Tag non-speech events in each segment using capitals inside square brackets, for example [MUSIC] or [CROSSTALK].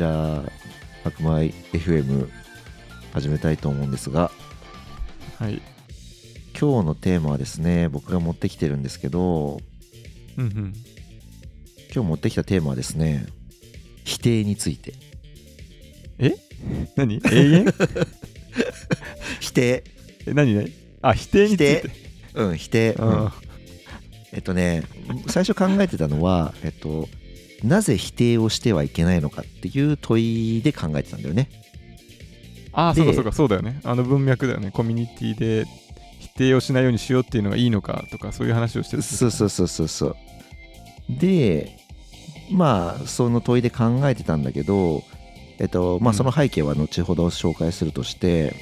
じゃあ白米 FM 始めたいと思うんですがはい。今日のテーマはですね僕が持ってきてるんですけどうんうん。今日持ってきたテーマはですね否定について。何？永遠？[LAUGHS] 否定。え何？何？あ否定について。うん否定、うん。あ。えっとね最初考えてたのはえっとなぜ否定をしてはいけないのかっていう問いで考えてたんだよね。あでそうかそうかそうだよね。あの文脈だよね。コミュニティで否定をしないようにしようっていうのがいいのかとかそういう話をしてるそうそうそうそうそう。でまあその問いで考えてたんだけどえっとまあうん。その背景は後ほど紹介するとして、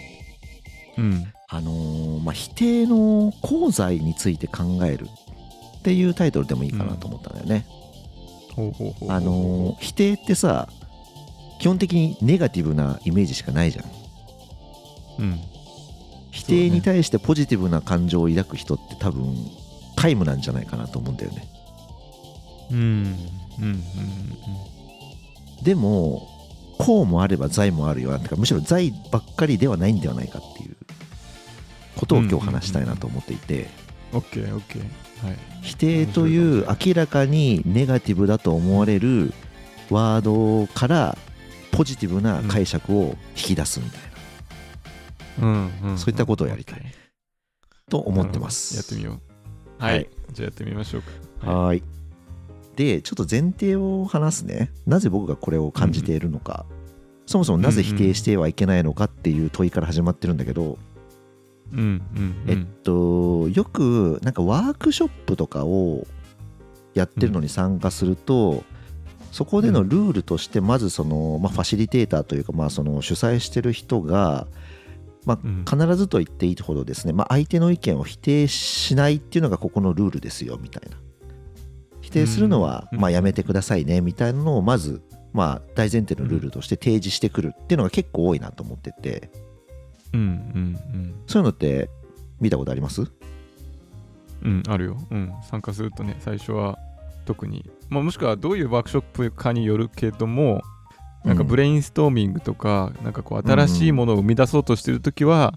うん。あのーまあ、否定の功罪について考えるっていうタイトルでもいいかなと思ったんだよね。ほうほうほうあのー否定ってさ基本的にネガティブなイメージしかないじゃん。うん。否定に対してポジティブな感情を抱く人って多分タイムなんじゃないかなと思うんだよね。うんうんうんでもこうもあれば財もあるよな。てかむしろ財ばっかりではないんではないかっていうことを今日話したいなと思っていて。オッケーオッケーはい。否定という明らかにネガティブだと思われるワードからポジティブな解釈を引き出すみたいな。うんうんそういったことをやりたい。とー思ってます。やってみよう。はい、はい。じゃあやってみましょうか。はーい。で、ちょっと前提を話すね。なぜ僕がこれを感じているのか、そもそもなぜ否定してはいけないのかっていう問いから始まってるんだけど、うんうんうん。えっと、よくなんかワークショップとかをやってるのに参加すると、そこでのルールとしてまずその、まあ、ファシリテーターというか、まあ、その主催してる人が、まうん。あ、必ずと言っていいほどですね、まあ、相手の意見を否定しないっていうのがここのルールですよみたいな。否定するのは、うん。まあ、やめてくださいねみたいなのをまず、まあ、大前提のルールとして提示してくるっていうのが結構多いなと思っててうんうんそういうのって見たことあります？うんうんあるよ。うん。参加するとね最初は特に、まあ、もしくはどういうワークショップかによるけどもなんかブレインストーミングとか、なんかこう新しいものを生み出そうとしてるときは、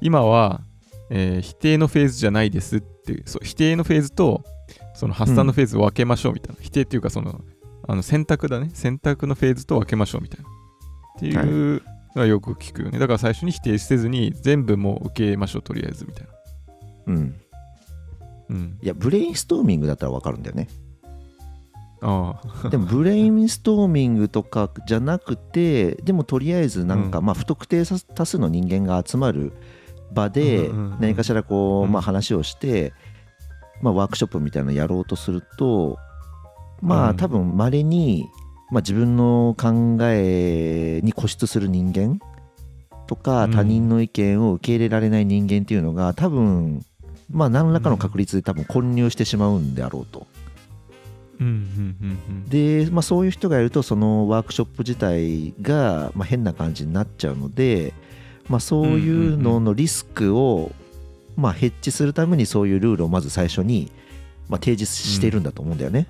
今は、えー否定のフェーズじゃないですっていうそう否定のフェーズとその発散のフェーズを分けましょうみたいな、否定っていうかそのあの選択だね。選択のフェーズと分けましょうみたいな。っていうのはよく聞くよね。だから最初に否定せずに全部もう受けましょうとりあえずみたいな。うん。うん。いやブレインストーミングだったら分かるんだよね。ああ。[LAUGHS] でもブレインストーミングとかじゃなくてでもとりあえずなんか、うん。まあ不特定多数の人間が集まる場で何かしらこう、うん。まあ、話をして、まあ、ワークショップみたいなのやろうとするとまうん。あ多分まれに、まあ、自分の考えに固執する人間とかうん。他人の意見を受け入れられない人間っていうのが多分まあ何らかの確率で多分混入してしまうんであろうと。うんうんうんうん。で、まあ、そういう人がいるとそのワークショップ自体が、まあ、変な感じになっちゃうので、まあ、そういうののリスクを、まあ、ヘッジするためにそういうルールをまず最初に、まあ、提示しているんだと思うんだよね、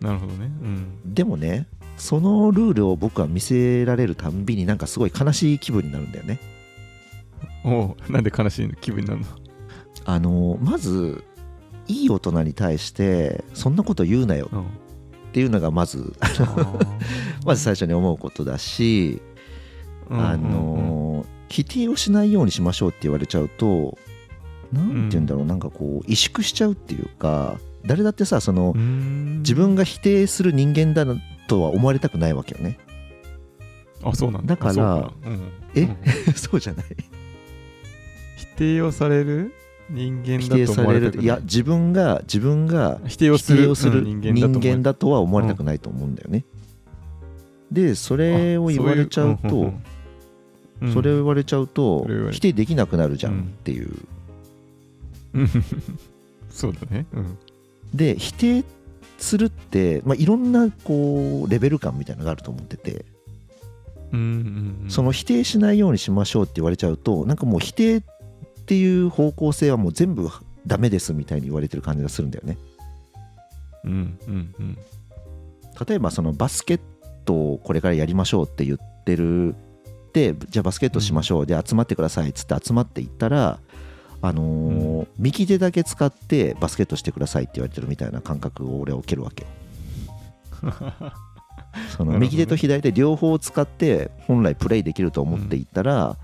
なるほどね。うん。でもねそのルールを僕は見せられるたんびになんかすごい悲しい気分になるんだよね。おうなんで悲しい気分になるの？あのまずいい大人に対してそんなこと言うなようん。っていうのがまず [LAUGHS] まず最初に思うことだしあの否定をしないようにしましょうって言われちゃうと何て言うんだろう、なんかこう萎縮しちゃうっていうか誰だってさその自自分が否定する人間だとは思われたくないわけよね。あそうなんだ。だからえ？うん。[LAUGHS] そうじゃない？否定をされる人間否だと定され思われたくない。るいや自分が自分が否定を否する人間だとは思われたくないと思うんだよね。でそれを言われちゃうとそれを言われちゃうと否定できなくなるじゃんっていう。うん。[LAUGHS] そうだね。うんで否定するって、まあ、いろんなこうレベル感みたいなのがあると思ってて、うんうんうん。その否定しないようにしましょうって言われちゃうとなんかもう否定っていう方向性はもう全部ダメですみたいに言われてる感じがするんだよね。うんうんうん。例えばそのバスケットをこれからやりましょうって言ってる。でじゃあバスケットしましょう、で集まってくださいっつって集まっていったらあのー右手だけ使ってバスケットしてくださいって言われてるみたいな感覚を俺は受けるわけ。[LAUGHS] その右手と左手両方使って本来プレイできると思っていったら、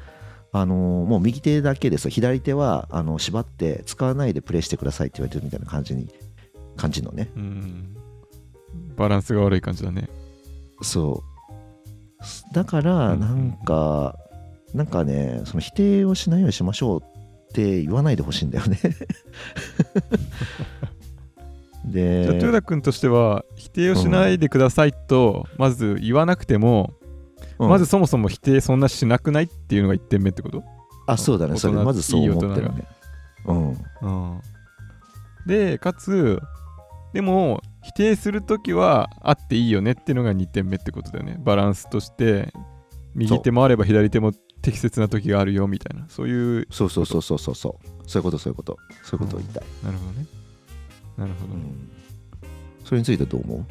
あのーもう右手だけです左手はあの縛って使わないでプレイしてくださいって言われてるみたいな感じに感じのね。うん。バランスが悪い感じだね。そう。だからうんなんか、なんかねその否定をしないようにしましょうって言わないでほしいんだよね。[LAUGHS] じゃあで豊田君としては否定をしないでくださいとまず言わなくても、うん。まずそもそも否定そんなしなくないっていうのが1点目ってこと、あそうだね。それまずそう思ってるね。うん。うん、でかつでも否定するときはあっていいよねっていうのが2点目ってことだよね。バランスとして右手もあれば左手も適切な時があるよみたいな。そういうそうそうそうそうそう。そうそういうことそういうこと。そういうことを言いたい、なるほどね。なるほど、うん。それについてどう思う？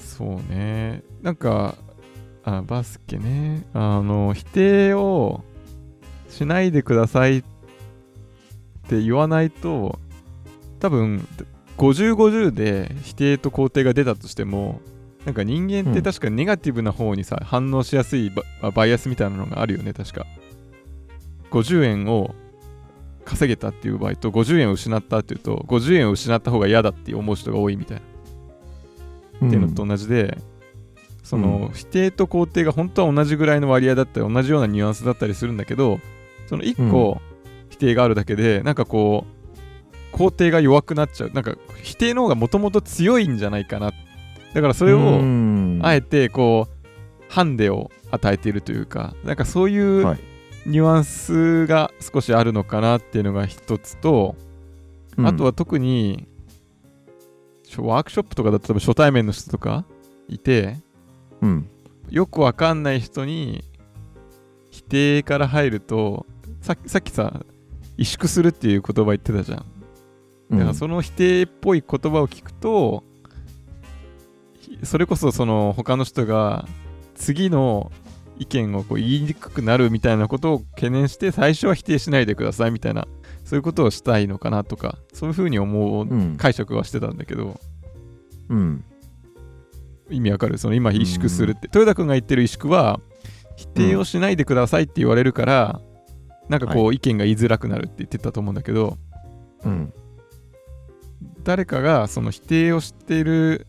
そうね。なんかあバスケね。あの否定をしないでくださいって言わないと多分5050で否定と肯定が出たとしてもなんか人間って確かネガティブな方にさ、反応しやすいババイアスみたいなのがあるよね確か。50円を稼げたっていう場合と50円を失ったっていうと50円を失った方が嫌だって思う人が多いみたいな。っていうのと同じで、その、うん。否定と肯定が本当は同じぐらいの割合だったり同じようなニュアンスだったりするんだけどその1個否定があるだけで、なんかこう肯定が弱くなっちゃう。なんか否定の方がもともと強いんじゃないかなだからそれをうん。あえてこうハンデを与えているというかなんかそういうはい。ニュアンスが少しあるのかなっていうのが一つと、うん。あとは特にワークショップとかだと初対面の人とかいてうん。よくわかんない人に否定から入るとささっきさ萎縮するっていう言葉言ってたじゃん。うん。だからその否定っぽい言葉を聞くとひそれこそその他の人が次の意見をこう言いにくくなるみたいなことを懸念して最初は否定しないでくださいみたいなそういうことをしたいのかなとかそういうふうに思ううん。解釈はしてたんだけどうん。意味わかる？その今萎縮するって。豊田君が言ってる萎縮は否定をしないでくださいって言われるから、なんかこう意見が言いづらくなるって言ってたと思うんだけど、うん。誰かがその否定をしている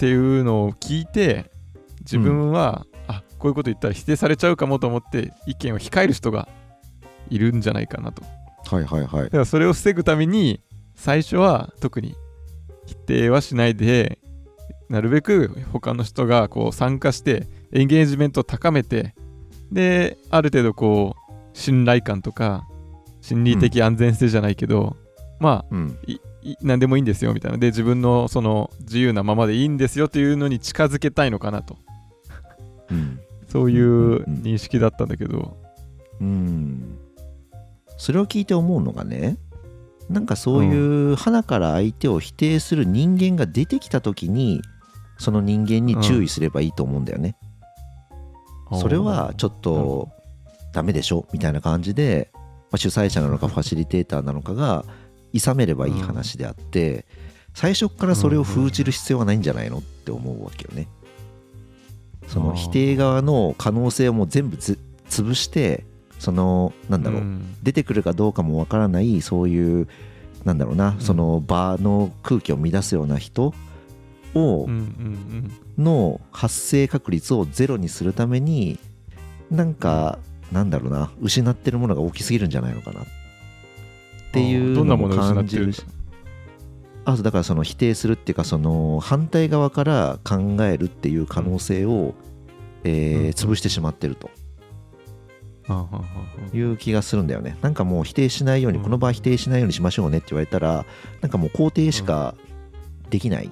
っていうのを聞いて自分は、あこういうこと言ったら否定されちゃうかもと思って意見を控える人がいるんじゃないかなと。だはいはいはい。からそれを防ぐために最初は特に否定はしないでなるべく他の人がこう参加してエンゲージメントを高めてである程度こう信頼感とか心理的安全性じゃないけど、まあうん何でもいいんですよみたいな。で自分のその自由なままでいいんですよというのに近づけたいのかなと。うん。そういう認識だったんだけど。うん。それを聞いて思うのがねなんかそういう花から相手を否定する人間が出てきた時にその人間に注意すればいいと思うんだよね。それはちょっとダメでしょみたいな感じで、まあ、主催者なのかファシリテーターなのかが諌めればいい話であって最初からそれを封じる必要はないんじゃないのって思うわけよね。その否定側の可能性をもう全部つ潰してそのなんだろう、ん。出てくるかどうかもわからないそういうなんだろうな、ん。その場の空気を乱すような人を、の発生確率をゼロにするためになんかなんだろうな失ってるものが大きすぎるんじゃないのかなっていうのも感じるし。あだからその否定するっていうかその反対側から考えるっていう可能性を、えーうん。潰してしまってると。いう気がするんだよね。なんかもう否定しないように、うんこの場は否定しないようにしましょうねって言われたらなんかもう肯定しかできない、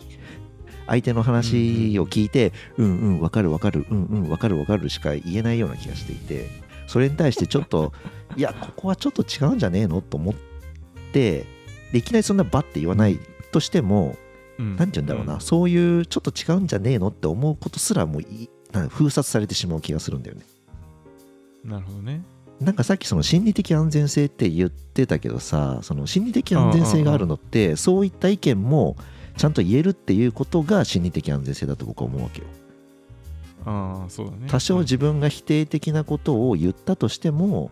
相手の話を聞いて、うんうんわかるわかるうんうんわかるわかるしか言えないような気がしていてそれに対してちょっと [LAUGHS] いやここはちょっと違うんじゃねえの？と思ってでいきなりそんなバッて言わないとしてもうん。なんて言うんだろうな、うん。そういうちょっと違うんじゃねえのって思うことすらもういなんか封殺されてしまう気がするんだよね。なるほどね。なんかさっきその心理的安全性って言ってたけどさその心理的安全性があるのってそういった意見もちゃんと言えるっていうことが心理的安全性だと僕は思うわけよ。ああそうだね。多少自分が否定的なことを言ったとしても、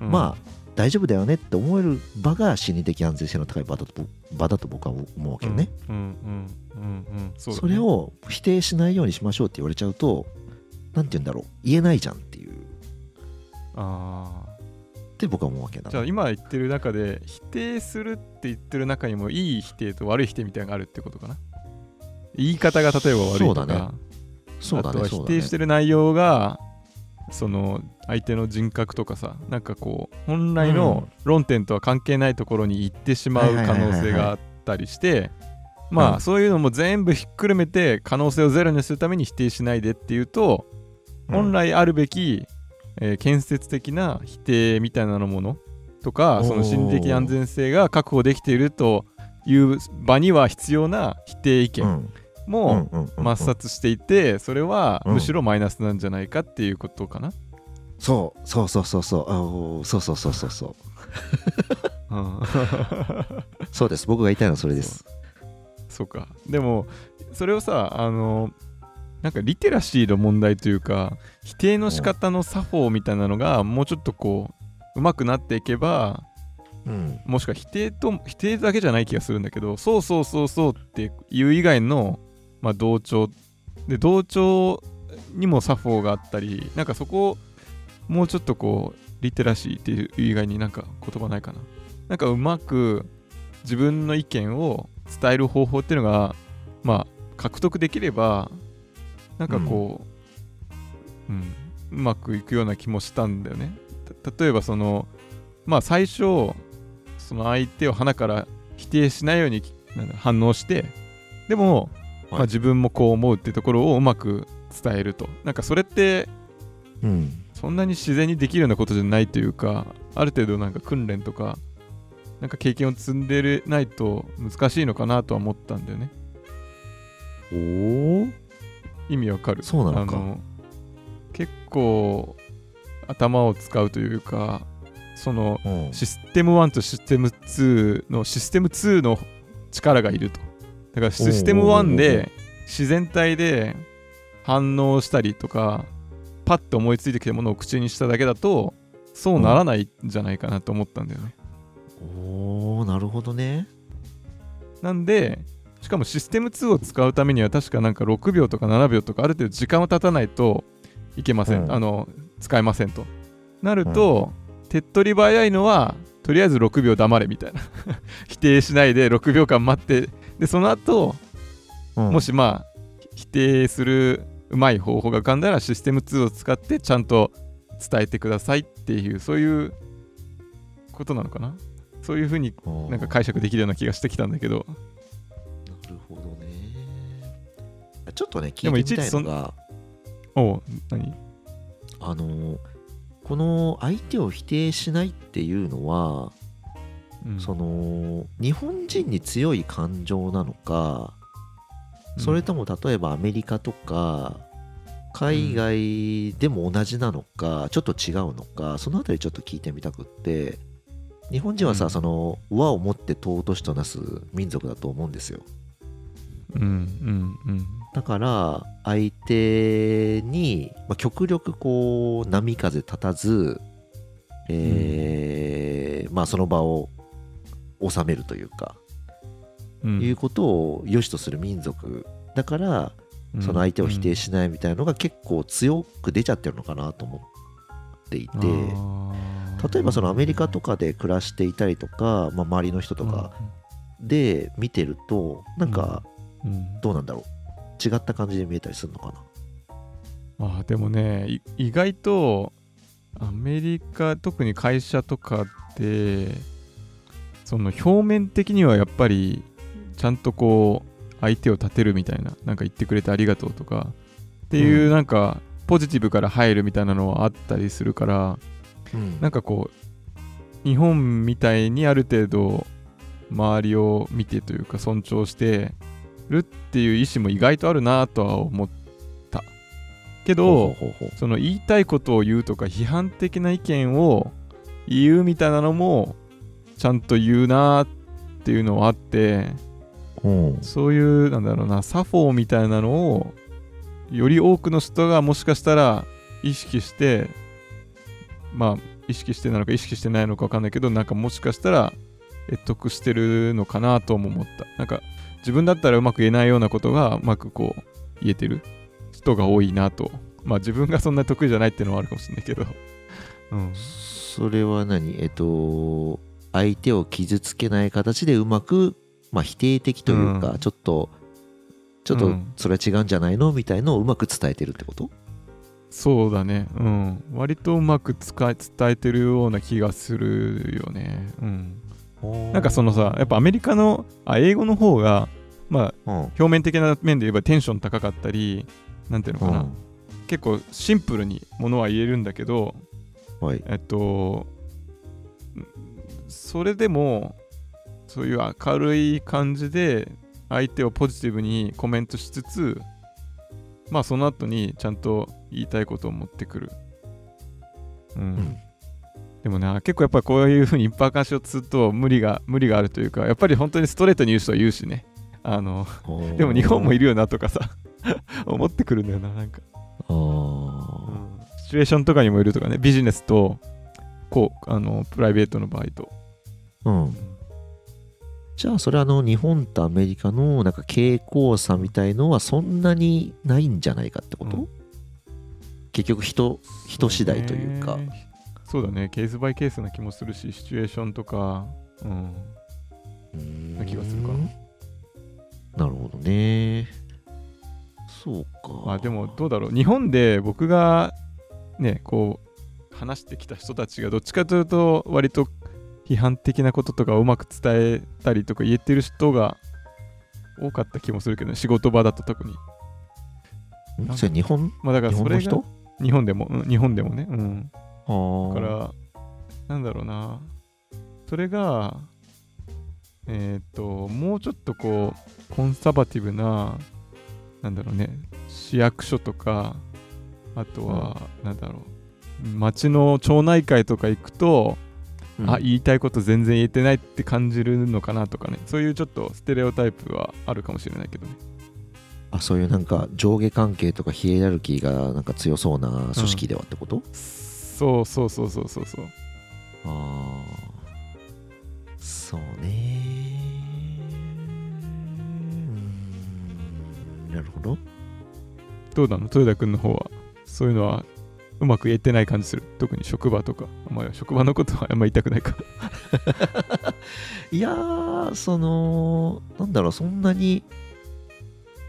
うん。まあ大丈夫だよねって思える場が心理的安全性の高い場だと場だと僕は思うわけよね。うんうんうんうんそれを否定しないようにしましょうって言われちゃうとなんて言うんだろう。言えないじゃんっていう。ああって僕は思うわけだじゃあ今言ってる中で否定するって言ってる中にもいい否定と悪い否定みたいなのがあるってことかな？言い方が例えば悪いとか。そうだね。そうだね。そうだね。定してる内容がその相手の人格とかさなんかこう本来の論点とは関係ないところに行ってしまう可能性があったりしてまうん。あそういうのも全部ひっくるめて可能性をゼロにするために否定しないでっていうと本来あるべき、えー建設的な否定みたいなものとかその心理的安全性が確保できているという場には必要な否定意見うんもうんうんうんうん抹殺していてそれはうん。むしろマイナスなんじゃないかっていうことかな？そうそうそうそうそうそうそうそうそうそう。うん。[LAUGHS] そうです。僕が言いたいのはそれです。そう。か。でもそれをさあのなんかリテラシーの問題というか否定の仕方の作法みたいなのがもうちょっとこう上手くなっていけばうん。もしくは否定と否定だけじゃない気がするんだけどそうそうそうそうっていう以外の、まあ、同調で同調にも作法があったりなんかそこをもうちょっとこうリテラシーっていう以外になんか言葉ないかな。なんかうまく自分の意見を伝える方法っていうのがまあ獲得できればなんかこう、うんうまくいくような気もしたんだよね。例えばそのまあ最初その相手を鼻から否定しないように反応してでも、まあ、はい自分もこう思うってところをうまく伝えると。なんかそれってうん。そんなに自然にできるようなことじゃないというかある程度なんか訓練とかなんか経験を積んでるないと難しいのかなとは思ったんだよね。おお意味わかる。そうなのか。あ結構頭を使うというかそのうん。システム1とシステム2のシステム2の力がいると。だからシステム1で自然体で反応したりとか、パッと思いついてきたものを口にしただけだと、そうならないんじゃないかなと思ったんだよね。おおなるほどねなんで、しかもシステム2を使うためには確かなんか6秒とか7秒とかある程度時間を経たないといけません。うんあの、使えませんと。なると、手っ取り早いのは、とりあえず6秒黙れみたいな。[LAUGHS] 否定しないで6秒間待って、で、その後、うん。もしまあ、否定するうまい方法が浮かんだら、システム2を使ってちゃんと伝えてくださいっていう、そういうことなのかな？そういうふうになんか解釈できるような気がしてきたんだけど、なるほどね。ちょっとね聞いてみたいちいちそんいのがおう、何？あのこの相手を否定しないっていうのは、うん。その日本人に強い感情なのかうん。それとも例えばアメリカとか海外でも同じなのかちょっと違うのかそのあたりちょっと聞いてみたくって日本人はさ、うん。その和をもって尊しとなす民族だと思うんですよ。うんうんうん。だから相手に、まあ、極力こう波風立たず、えーまあ、その場を収めるというか、うん。いうことを良しとする民族。だからうん。その相手を否定しないみたいなのが結構強く出ちゃってるのかなと思っていて、例えばそのアメリカとかで暮らしていたりとか、まあ、周りの人とかで見てるとなんかどうなんだろう？違った感じで見えたりするのかな？あーでもねい意外とアメリカ特に会社とかってその表面的にはやっぱりちゃんとこう相手を立てるみたいななんか言ってくれてありがとうとかっていううなんかポジティブから入るみたいなのはあったりするからうん。なんかこう日本みたいにある程度周りを見てというか尊重してるっていう意思も意外とあるなとは思った。けどその言いたいことを言うとか批判的な意見を言うみたいなのもちゃんと言うなっていうのはあってうん。そういうなんだろうな作法みたいなのをより多くの人がもしかしたら意識してまあ意識してなのか意識してないのか分かんないけどなんかもしかしたら得得してるのかなとも思った。なんか自分だったらうまく言えないようなことがうまくこう言えてる人が多いなと。まあ自分がそんなに得意じゃないっていうのはあるかもしれないけど。うんそれは何？えっと相手を傷つけない形でうまく、まあ、否定的というか、うん。ちょっとちょっとうん。それは違うんじゃないのみたいのをうまく伝えてるってこと？そうだね。うん。割とうまく使い伝えてるような気がするよね。うん。なんかそのさやっぱアメリカのあ英語の方がまあうん。表面的な面で言えばテンション高かったりなんていうのかな、うん。結構シンプルにものは言えるんだけどはい。えっとんそれでもそういう明るい感じで相手をポジティブにコメントしつつまあその後にちゃんと言いたいことを持ってくる。うん、ん。でもな結構やっぱこういうふうに一般化しをすると無理が無理があるというかやっぱり本当にストレートに言う人は言うしね。あのでも日本もいるるよなとかさ [LAUGHS] 思ってくるんだよななんか。シチュエーションとかにもいるとかね。ビジネスとこうあのプライベートの場合と、うん。じゃあそれはあの日本とアメリカのなんか傾向差みたいのはそんなにないんじゃないかってこと、うん。結局人人次第というか。そうだね。ケースバイケースな気もするしシチュエーションとか。うん。うーん。な気がするかな。るほどね。そうか。あでもどうだろう。日本で僕がねこう話してきた人たちがどっちかというと割と批判的なこととかをうまく伝えたりとか言えてる人が多かった気もするけどね。仕事場だと特に。んそれ日本？まあだからそれが日本日本でも、うん日本でもね。うん。ああだからなんだろうな。それがえっ、ともうちょっとこうコンサバティブななんだろうね。市役所とかあとは、なんだろう。町の町内会とか行くと、うん。あ言いたいこと全然言えてないって感じるのかなとかね。そういうちょっとステレオタイプはあるかもしれないけどね。あそういうなんか上下関係とかヒエラルキーがなんか強そうな組織ではってこと、そうそうそうそうそうそう。ああそうねうーん。なるほど。どうなの？豊田君の方は。そういうのはうまく言えてない感じする。特に職場とか、まあ、職場のことはあんま言いたくないか。[LAUGHS] いやーそのなんだろうそんなに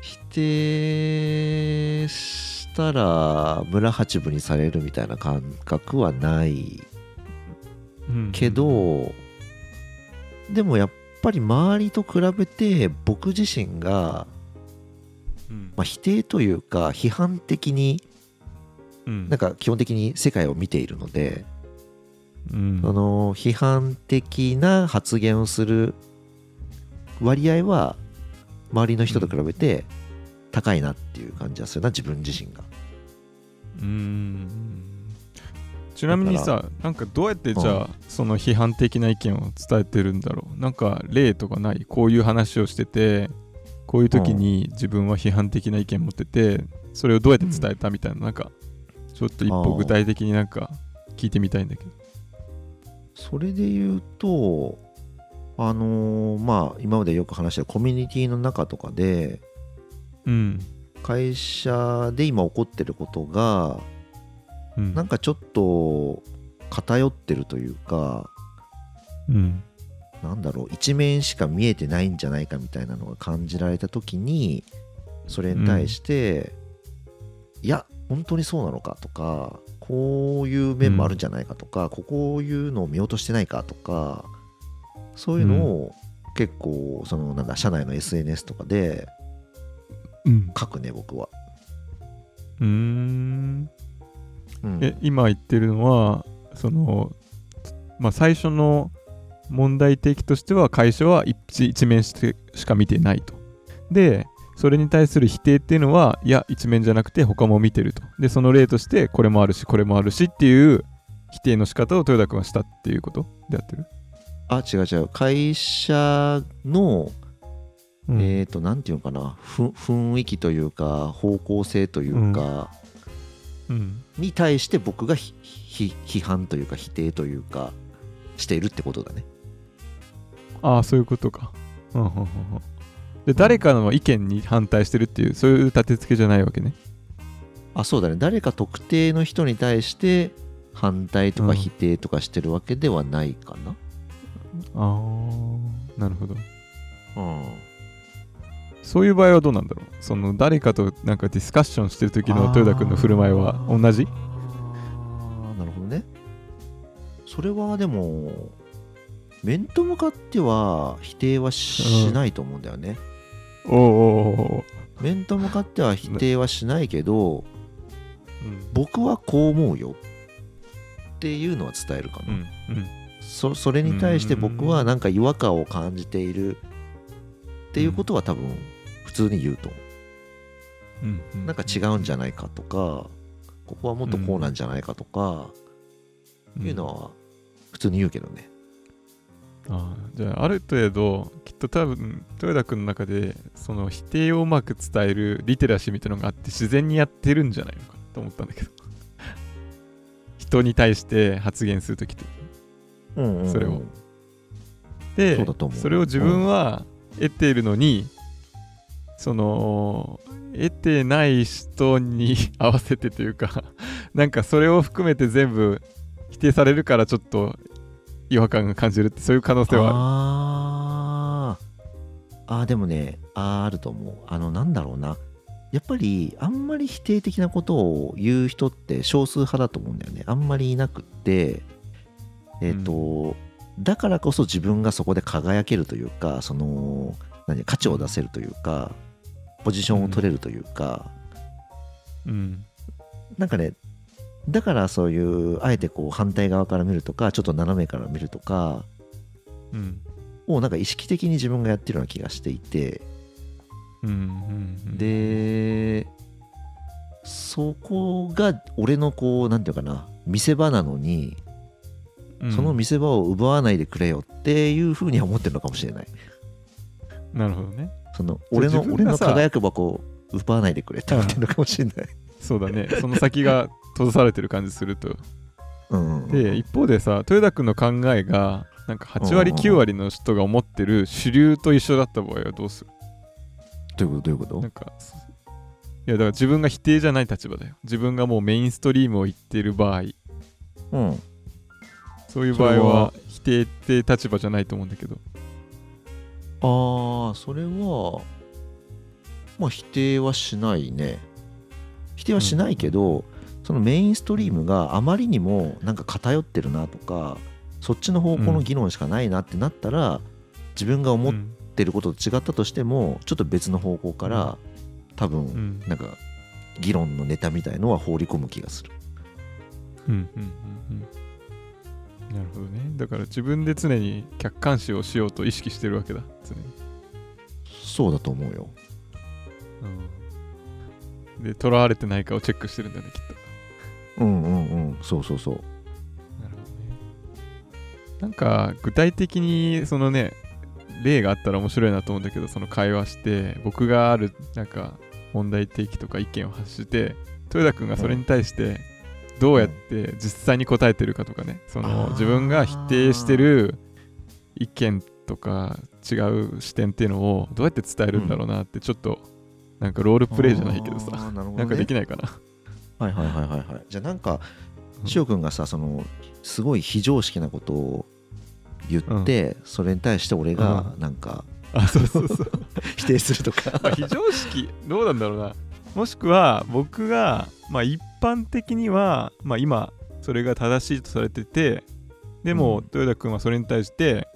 否定したら村八分にされるみたいな感覚はない。うん。けど、でもやっぱり周りと比べて僕自身が、うん。まあ、否定というか批判的にうんなんか基本的に世界を見ているので、うん。あの批判的な発言をする割合は周りの人と比べて高いなっていう感じはするな自分自身が。うん。ちなみにださなんかどうやってじゃあ、その批判的な意見を伝えてるんだろう？なんか例とかない？こういう話をしててこういう時に自分は批判的な意見持っててそれをどうやって伝えたみたいな、なんかちょっと一歩具体的になんか聞いてみたいんだけど。それで言うとあのーまあ今までよく話したコミュニティの中とかでうん。会社で今起こってることがうん。なんかちょっと偏ってるというかうん。なんだろう一面しか見えてないんじゃないかみたいなのが感じられた時にそれに対して、いや本当にそうなのかとかこういう面もあるんじゃないかとか、ここういうのを見落としてないかとかそういうのを結構そのなんだ社内の SNS とかでうん。書くね僕は、うーん。うん。え今言ってるのはそのまあ最初の問題提起としては会社は一一面してしか見てないと。でそれに対する否定っていうのはいや一面じゃなくて他も見てると。でその例としてこれもあるしこれもあるしっていう否定の仕方を豊田君はしたっていうこと？でやってる、あ違う違う。会社の、うん。えっ、となんていうのかな。ふ雰囲気というか方向性というか、うん。に対して僕がひひ批判というか否定というかしているってことだね。ああそういうことか。うんうんうんうんで誰かの意見に反対してるっていうそういう立て付けじゃないわけね。あそうだね。誰か特定の人に対して反対とうんか否定とかしてるわけではないかな。ああなるほど。うん。そういう場合はどうなんだろう？その誰かとなんかディスカッションしてる時の豊田君の振る舞いは同じ？あーなるほどね。それはでも面と向かっては否定はしないと思うんだよね、おお面と向かっては否定はしないけどうん。僕はこう思うよっていうのは伝えるかな、うんうん。そそれに対して僕はなんか違和感を感じているっていうことは多分普通に言うと思う。んううなんか違うんじゃないかとかここはもっとこうなんじゃないかとかいうのは普通に言うけどね。ああじゃあある程度と多分豊田君の中でその否定をうまく伝えるリテラシーみたいなのがあって自然にやってるんじゃないのかなと思ったんだけど。人に対して発言するときって。うんうんうんそれを。でそれを自分は得ているのに、その得てない人に合わせてというか [LAUGHS] なんかそれを含めて全部否定されるからちょっと違和感が感じるってそういう可能性はある。あーあーでもねあーあると思う。あのなんだろうな。やっぱりあんまり否定的なことを言う人って少数派だと思うんだよね。あんまりいなくってえっ、と、だからこそ自分がそこで輝けるというかその何価値を出せるというかポジションを取れるというか、うん。なんかねだからそういうあえてこう反対側から見るとかちょっと斜めから見るとかうんをなんか意識的に自分がやってるような気がしていて。うんうんうん。でそこが俺のこうなんていうかな見せ場なのにうん。その見せ場を奪わないでくれよっていうふうには思ってるのかもしれない。なるほどね。その俺の俺の輝く箱を奪わないでくれって思ってるのかもしれない。[LAUGHS] そうだね。その先が閉ざされてる感じすると。うん。で一方でさ豊田君の考えがなんか8割うん9割の人が思ってる主流と一緒だった場合はどうする？どういうこと？どういうこと？なんかいやだから自分が否定じゃない立場だよ。自分がもうメインストリームを言っている場合。うん。そういう場合はは？否定って立場じゃないと思うんだけど。ああそれはまあ否定はしないね。否定はしないけど、そのメインストリームがあまりにもなんか偏ってるなとかそっちの方向の議論しかないなってなったら、自分が思っうんてることと違ったとしてもちょっと別の方向から多う分ん。なんか議論のネタみたいのは放り込む気がする。うんうんうんうん。なるほどね。だから自分で常に客観視をしようと意識してるわけだ常に。そうだと思うよ。うん。で、とらわれてないかをチェックしてるんだよね、きっと。うんうんうん。そうそうそう。なんか、具体的に、そのね、例があったら面白いなと思うんだけど、その会話して、僕がある、なんか、問題提起とか意見を発して、豊田君がそれに対して、どうやって実際に答えてるかとかね、そあのー。自分が否定してる意見とか違う視点っていうのをどうやって伝えるんだろうなって、ちょっと、なんかロールプレイじゃないけどあさ、ーなね。なんかできないかな。はいはいはいはいはい。じゃあなんかうん。しおくんがさそのすごい非常識なことを言って、それに対して俺がうなんかあ、そうそうそう。[LAUGHS] 否定するとか。まあ、非常識どうなんだろうな。もしくは僕が、まあ、一般的には、まあ、今それが正しいとされててでも、うん。豊田君はそれに対して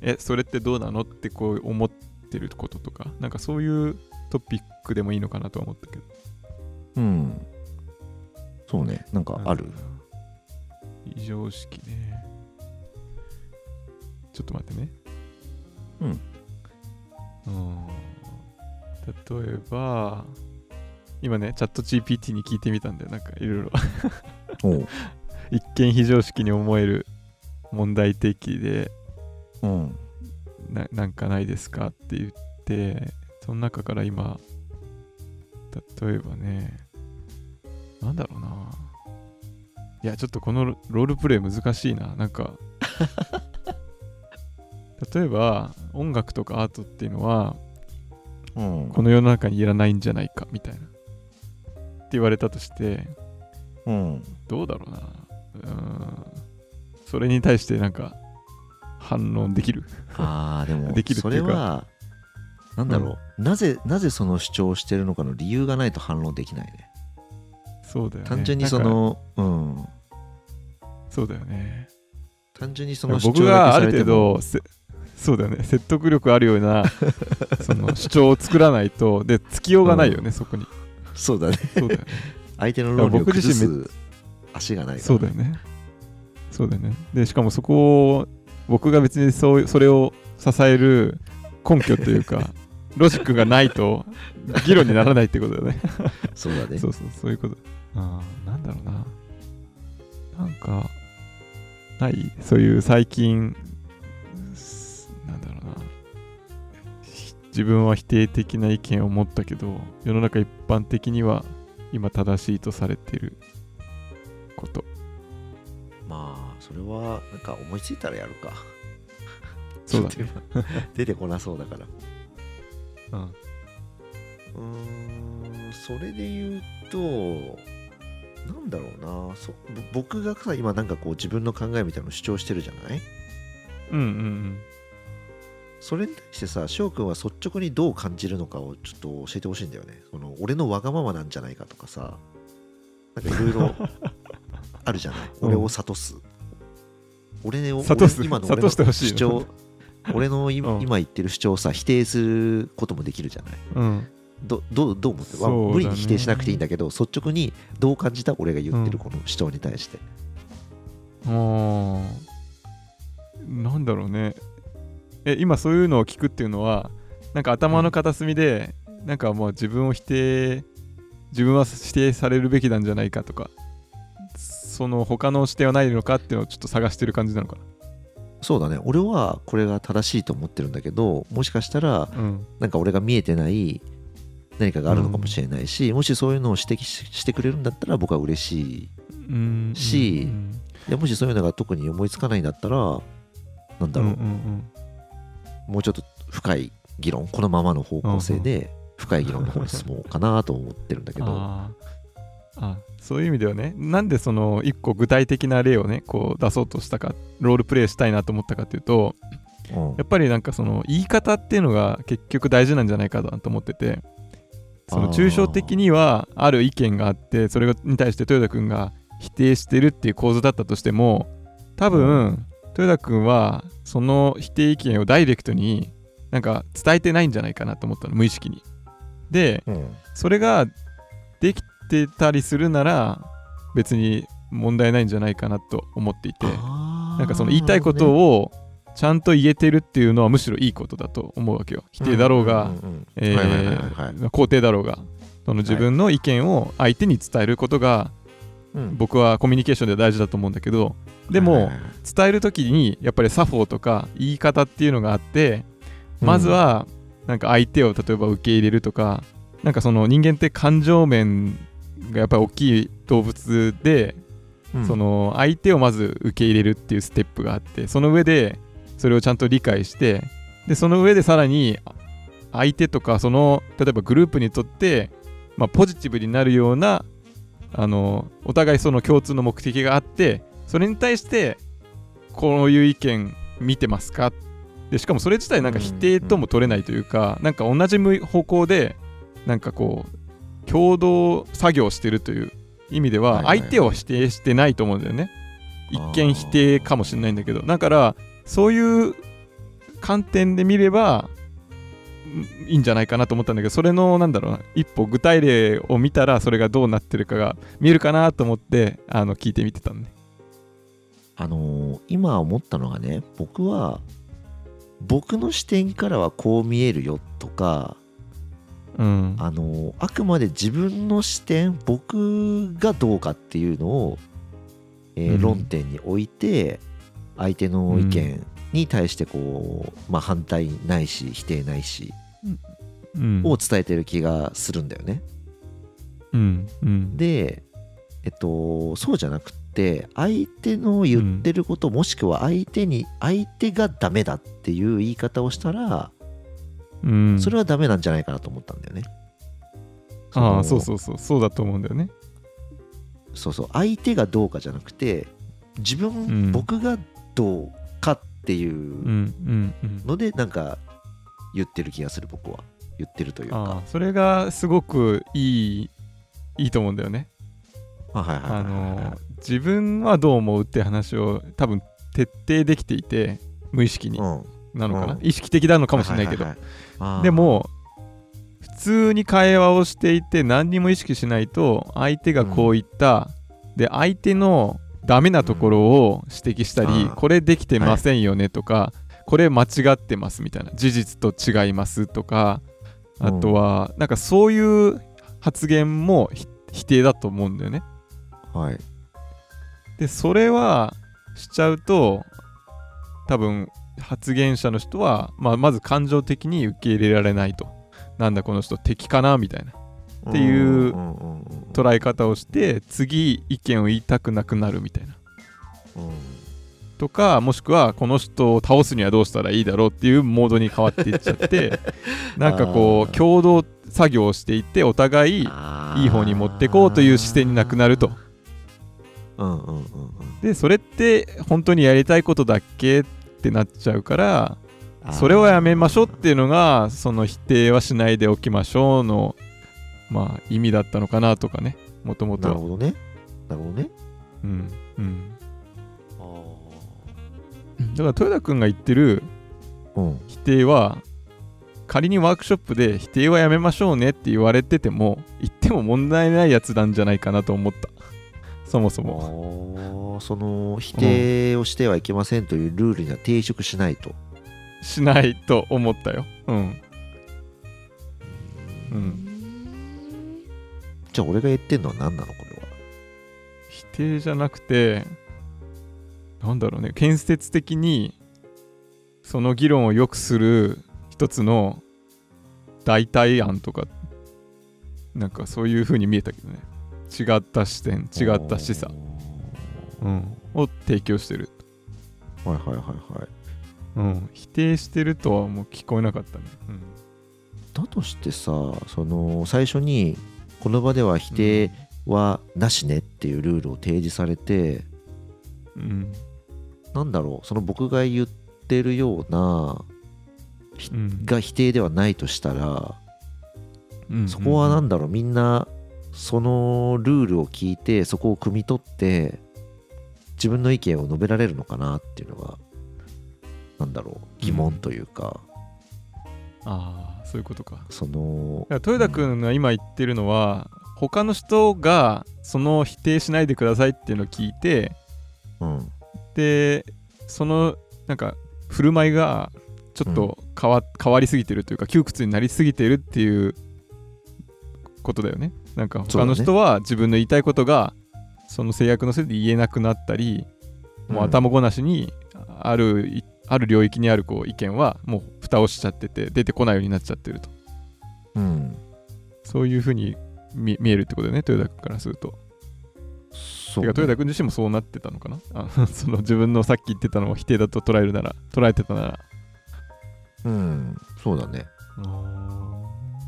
えそれってどうなのってこう思ってることとかなんかそういうトピックでもいいのかなとは思ったけど。うん。そうね。なんかある。非常識ねちょっと待ってね。うん。うん。例えば今ねチャット GPT に聞いてみたんでなんかいろいろ。[LAUGHS] 一見非常識に思える問題提起でうん。ななんかないですかって言ってその中から今例えばねなんだろうな。いやちょっとこのロロールプレイ難しいな。なんか [LAUGHS] 例えば音楽とかアートっていうのはうん。この世の中にいらないんじゃないかみたいな。って言われたとしてうん。どうだろうな。うーん。それに対してなんか反論できる？ああでも [LAUGHS] できるってそいうか。れはなんだろう、なぜなぜその主張をしてるのかの理由がないと反論できないね。そうだよね。単純にそのうん。そうだよね。単純にその主僕張だがあるけされても。程度せそうだよね。説得力あるような [LAUGHS] その主張を作らないとでつきようがないよね、そこに。そうだね。そうだよね。相手の論理を崩身す足がないからそうだよね。そうだよね。でしかもそこを僕が別にそうそれを支える根拠というか [LAUGHS] ロジックがないと議論にならないってことだよね。そうだね。そうそうそういうこと。ああなんだろうな。なんかない？そういう最近自分は否定的な意見を持ったけど世の中一般的には今正しいとされていること。まあそれはなんか思いついたらやるか。そうだね。[LAUGHS] 出てこなそうだから。うん。うーんそれで言うとなんだろうな。そぼ僕がさ今なんかこう自分の考えみたいなのを主張してるじゃない？うんうんうんそれに対してさ翔くんは率直にどう感じるのかをちょっと教えてほしいんだよね。その俺のわがままなんじゃないかとかさなんかいろいろあるじゃない？うん。俺を諭す、俺を諭す。俺今の俺の主張俺の今,、言ってる主張をさ否定することもできるじゃない？うん。どどうどう思ってね。無理に否定しなくていいんだけど率直にどう感じた？俺が言ってるこの主張に対して、あー。なんだろうねえ今そういうのを聞くっていうのはなんか頭の片隅で、なんかもう自分を否定自分は否定されるべきなんじゃないかとかその他の視点はないのかっていうのをちょっと探してる感じなのかそうだね。俺はこれが正しいと思ってるんだけどもしかしたらなうん。なんか俺が見えてない何かがあるのかもしれないし、もしそういうのを指摘ししてくれるんだったら僕は嬉しい。うん。しうんいやもしそういうのが特に思いつかないんだったらなんだろう、うんうんもうちょっと深い議論このままの方向性で深い議論の方に進もうかなと思ってるんだけど、あそういう意味ではねなんでその一個具体的な例をねこう出そうとしたかロールプレイしたいなと思ったかっていうとうん。やっぱりなんかその言い方っていうのが結局大事なんじゃないかなと思っててその抽象的にはある意見があってそれに対して豊田君が否定してるっていう構図だったとしても多分豊田君はその否定意見をダイレクトになんか伝えてないんじゃないかなと思ったの無意識に。でうんそれができてたりするなら別に問題ないんじゃないかなと思っていて。なんかその言いたいことをちゃんと言えてるっていうのはむしろいいことだと思うわけよ。否定だろうが肯定だろうが。その自分の意見を相手に伝えることがうん僕はコミュニケーションでは大事だと思うんだけどでも伝える時にやっぱり作法とか言い方っていうのがあってまずはなんか相手を例えば受け入れるとかなんかその人間って感情面がやっぱり大きい動物でうん。その相手をまず受け入れるっていうステップがあってその上でそれをちゃんと理解してでその上でさらにあ相手とかその例えばグループにとって、まあ、ポジティブになるようなあのお互いその共通の目的があってそれに対してこういう意見見てますか？でしかもそれ自体なんか否定とも取れないというか、なんか同じ向方向でなんかこう共同作業してるという意味では相手を否定してないと思うんだよね。一見否定かもしれないんだけど。だからそういう観点で見ればんいいんじゃないかなと思ったんだけどそれのなんだろうな一歩具体例を見たらそれがどうなってるかが見えるかなと思ってあの聞いてみてたのね。あのー今思ったのがね僕は僕の視点からはこう見えるよとかうんあのあくまで自分の視点僕がどうかっていうのを、えーうん論点に置いて相手の意見に対してこう、まあ、反対ないし否定ないしうんを伝えてる気がするんだよね。うん。うん。で、えっと、そうじゃなくって相手の言ってること、もしくは相手に相手がダメだっていう言い方をしたら、うん。それはダメなんじゃないかなと思ったんだよね。ああのそうそうそう。そうだと思うんだよね。そうそう。相手がどうかじゃなくて自分、うん。僕がどうかっていうのでなんか言ってる気がする僕は。言ってるというあか。あそれがすごくいいいいと思うんだよね。あの自分はどう思うって話を多分徹底できていて無意識に。うん。なのかな、うん。意識的なのかもしれないけど、でも普通に会話をしていて何にも意識しないと相手がこう言った、で相手のダメなところを指摘したり、これできてませんよねとか、これ間違ってますみたいな事実と違いますとかあとはなんかそういう発言もひ否定だと思うんだよね。はい。でそれはしちゃうと多分発言者の人は、まあ、まず感情的に受け入れられないと。なんだこの人敵かなみたいな。っていう捉え方をして次意見を言いたくなくなるみたいな。うんとかもしくはこの人を倒すにはどうしたらいいだろうっていうモードに変わっていっちゃって [LAUGHS] なんかこう共同作業をしていってお互いいい方に持ってこうという視点になくなると。うんうんうんうんでそれって本当にやりたいことだっけってなっちゃうからそれはやめましょうっていうのがその否定はしないでおきましょうのまあ意味だったのかなとかねもともと。なるほどね。なるほどね。うんうん。あだから豊田君が言ってるーうん。否定は仮にワークショップで否定はやめましょうねって言われてても言っても問題ないやつなんじゃないかなと思った。そもそも。その否定をしてはいけませんというルールには抵触しないと、しないと思ったよ。うん。うん。じゃあ俺が言ってんのは何なのこれは？否定じゃなくてなんだろうね。建設的にその議論を良くする一つの代替案とかなんかそういう風に見えたけどね。違った視点違った示唆、うん、を提供してる、はいはいはいはい。うん、否定してるとはもう聞こえなかったね、だとしてさその最初にこの場では否定はなしねっていうルールを提示されて、うんなんだろうその僕が言ってるようなうん。が否定ではないとしたら、うんそこはなんだろうみんなそのルールを聞いてそこを汲み取って自分の意見を述べられるのかなっていうのがなんだろう疑問というか、ああそういうことか。その豊田君が今言ってるのは、他の人がその否定しないでくださいっていうのを聞いてうんでそのなんか振る舞いがちょっと変わ,、変わりすぎてるというか窮屈になりすぎてるっていうことだよね。なんか他の人は自分の言いたいことがその制約のせいで言えなくなったり、もう頭ごなしにあるいある領域にあるこう意見はもう蓋をしちゃってて出てこないようになっちゃってると。うん。そういうふうに見見えるってことだよね豊田君からするとそうね。てか豊田君自身もそうなってたのかな？[LAUGHS] あその自分のさっき言ってたのを否定だと捉えるなら捉えてたなら。うんそうだね。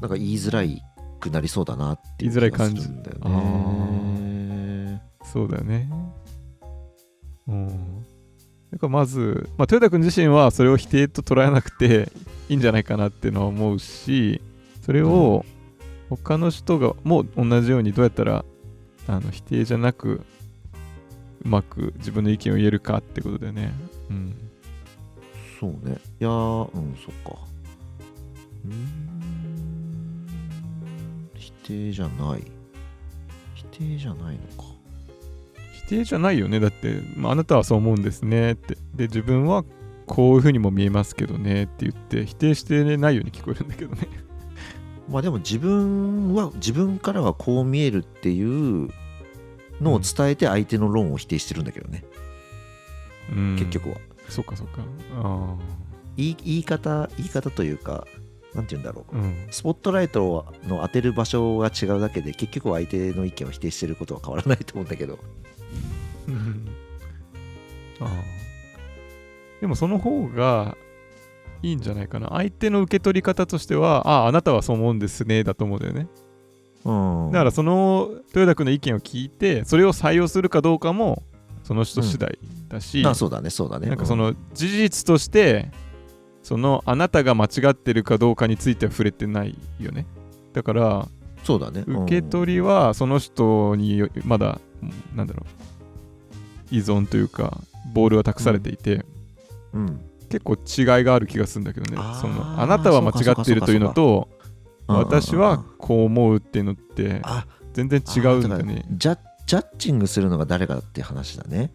なんか言いづらいくなりそうだなっていう言いづらい感じ。気がするんだよあねそうだよね。うん。だからまず、まあ、豊田君自身はそれを否定と捉えなくて [LAUGHS] いいんじゃないかなっていうのは思うしそれを他の人がもう同じようにどうやったらあの否定じゃなくうまく自分の意見を言えるかってことだよね。うん。そうね。いやーうんそっか。うーん。否定じゃない。否定じゃないのか。否定じゃないよね。だって、まあ、あなたはそう思うんですね。って。で自分はこういうふうにも見えますけどね。って言って否定してないように聞こえるんだけどね。まあでも自分は自分からはこう見えるっていうのを伝えて相手の論を否定してるんだけどね、うん。結局は。そっかそっか。あ言い言い方言い方というかなんて言うんだろう。あうん。スポットライトの当てる場所が違うだけで結局は相手の意見を否定してることは変わらないと思うんだけど。うん。ああでもその方がいいんじゃないかな。相手の受け取り方としてはあああなたはそう思うんですねだと思うんだよねうん。だからその豊田君の意見を聞いてそれを採用するかどうかもその人次第だし、あそうだねそうだね。なんかその事実としてそのあなたが間違ってるかどうかについては触れてないよね。だからうんそうだね。受け取りはその人によまだなんだろう依存というかボールは託されていて、うん、うん。結構違いがある気がするんだけどね。そのあなたは間違っているというのとうん私はこう思うっていうのってあ全然違うんだね。ジャッジャッジングするのが誰かっていう話だね。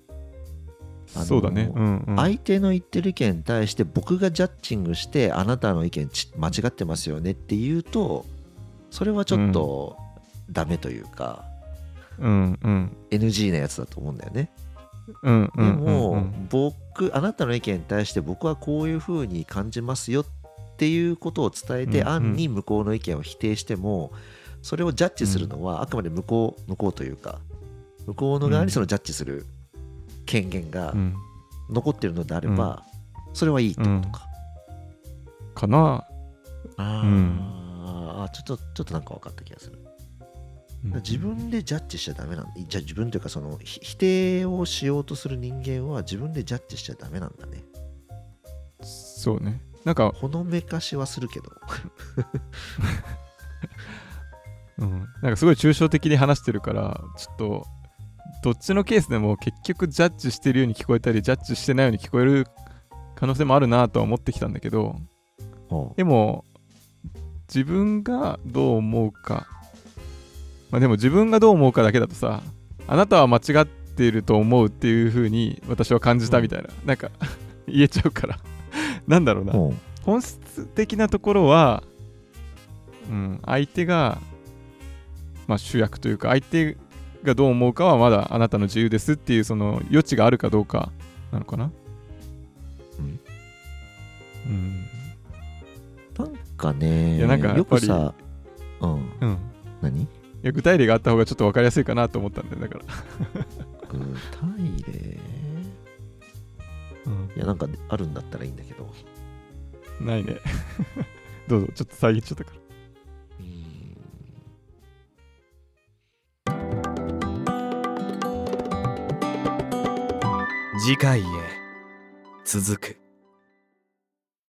そうだね。うんうん。相手の言ってる意見に対して僕がジャッジングしてあなたの意見ち間違ってますよねって言うとそれはちょっとダメというか、うんうん。NG なやつだと思うんだよね。うんうんでも、僕あなたの意見に対して僕はこういうふうに感じますよっていうことを伝えて、うんうん。暗に向こうの意見を否定してもそれをジャッジするのはあくまで向こう向こうというか向こうの側にそのジャッジする権限がうん。残ってるのであれば、それはいいってことか、かな。あー、うん。あちょっとちょっとなんか分かった気がする。うん。自分でジャッジしちゃダメなんだ。じゃあ自分というかそのひ否定をしようとする人間は自分でジャッジしちゃダメなんだね。そうねなんか、ほのめかしはするけど。[LAUGHS] うん、なんかすごい抽象的に話してるからちょっとどっちのケースでも結局ジャッジしてるように聞こえたりジャッジしてないように聞こえる可能性もあるなとは思ってきたんだけどほでも自分がどう思うか。まあでも自分がどう思うかだけだとさあなたは間違っていると思うっていう風に私は感じたみたいな、なんか言えちゃうからなんだろうな。うほ本質的なところは、うん、相手が、まあ、主役というか相手がどう思うかはまだあなたの自由ですっていうその余地があるかどうかなのかな。うん。うん。うなんかねいやなんかやよっぱりくさうん。うん。い何や具体例があった方がちょっと分かりやすいかなと思ったんだよだから、具体例？いやなんかあるんだったらいいんだけど。ないね。[LAUGHS] どうぞちょっと遮っちゃったから。うん。次回へ続く